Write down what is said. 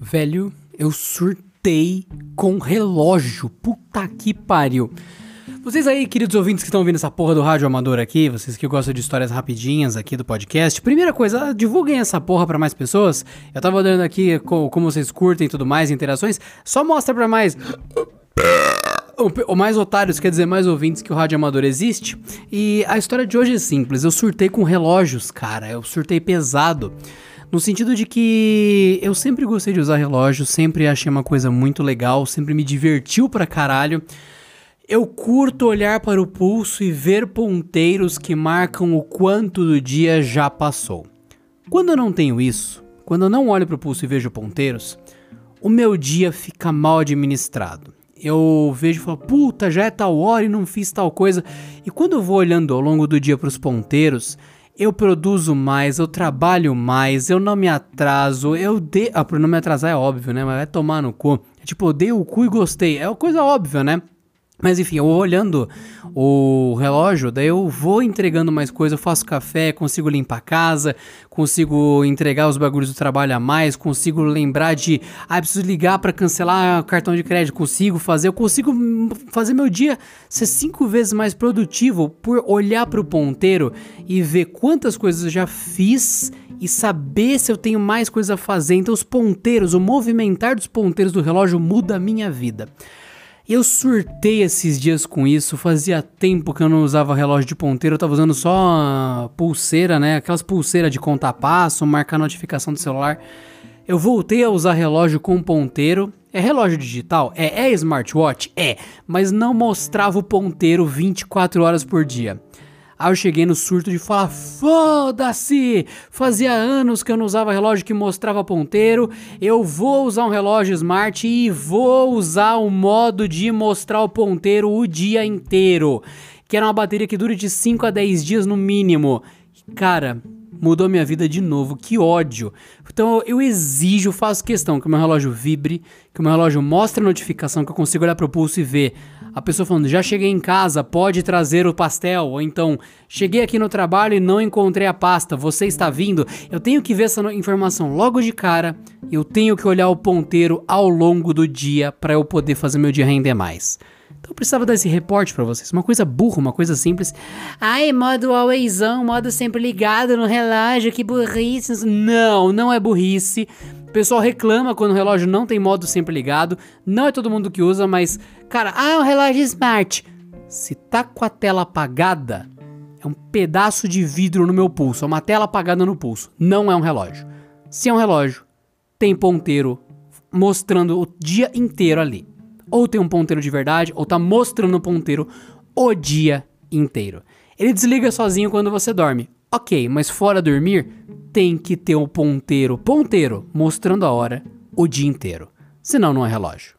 Velho, eu surtei com relógio. Puta que pariu. Vocês aí, queridos ouvintes que estão ouvindo essa porra do rádio amador aqui, vocês que gostam de histórias rapidinhas aqui do podcast, primeira coisa, divulguem essa porra pra mais pessoas. Eu tava dando aqui co- como vocês curtem e tudo mais, interações. Só mostra pra mais. O, o mais otários quer dizer mais ouvintes que o rádio amador existe. E a história de hoje é simples. Eu surtei com relógios, cara. Eu surtei pesado. No sentido de que eu sempre gostei de usar relógio, sempre achei uma coisa muito legal, sempre me divertiu pra caralho. Eu curto olhar para o pulso e ver ponteiros que marcam o quanto do dia já passou. Quando eu não tenho isso, quando eu não olho para o pulso e vejo ponteiros, o meu dia fica mal administrado. Eu vejo e falo, puta, já é tal hora e não fiz tal coisa. E quando eu vou olhando ao longo do dia para os ponteiros, eu produzo mais, eu trabalho mais, eu não me atraso, eu de... Ah, por não me atrasar é óbvio, né? Mas vai tomar no cu. É tipo, eu dei o cu e gostei. É uma coisa óbvia, né? Mas enfim, eu olhando o relógio, daí eu vou entregando mais coisa, eu faço café, consigo limpar a casa, consigo entregar os bagulhos do trabalho a mais, consigo lembrar de, ah, preciso ligar para cancelar o cartão de crédito, consigo fazer, eu consigo fazer meu dia ser cinco vezes mais produtivo por olhar para o ponteiro e ver quantas coisas eu já fiz e saber se eu tenho mais coisa a fazer. Então os ponteiros, o movimentar dos ponteiros do relógio muda a minha vida. Eu surtei esses dias com isso, fazia tempo que eu não usava relógio de ponteiro, eu tava usando só pulseira, né? Aquelas pulseiras de contar passo, marcar notificação do celular. Eu voltei a usar relógio com ponteiro. É relógio digital? É, é smartwatch? É, mas não mostrava o ponteiro 24 horas por dia. Aí eu cheguei no surto de falar: foda-se! Fazia anos que eu não usava relógio que mostrava ponteiro. Eu vou usar um relógio smart e vou usar o modo de mostrar o ponteiro o dia inteiro. Que era uma bateria que dura de 5 a 10 dias no mínimo. Cara, mudou minha vida de novo, que ódio. Então eu exijo, faço questão que o meu relógio vibre, que o meu relógio mostre a notificação, que eu consiga olhar pro pulso e ver a pessoa falando, já cheguei em casa, pode trazer o pastel, ou então, cheguei aqui no trabalho e não encontrei a pasta, você está vindo. Eu tenho que ver essa informação logo de cara, eu tenho que olhar o ponteiro ao longo do dia para eu poder fazer meu dia render mais. Então eu precisava dar esse reporte pra vocês. Uma coisa burra, uma coisa simples. Ai, modo alwaysão, modo sempre ligado no relógio, que burrice. Não, não é burrice. O pessoal reclama quando o relógio não tem modo sempre ligado. Não é todo mundo que usa, mas, cara, ah, é um relógio smart. Se tá com a tela apagada, é um pedaço de vidro no meu pulso. É uma tela apagada no pulso. Não é um relógio. Se é um relógio, tem ponteiro mostrando o dia inteiro ali ou tem um ponteiro de verdade, ou tá mostrando o ponteiro o dia inteiro. Ele desliga sozinho quando você dorme. Ok, mas fora dormir, tem que ter um ponteiro, ponteiro, mostrando a hora o dia inteiro. Senão não é relógio.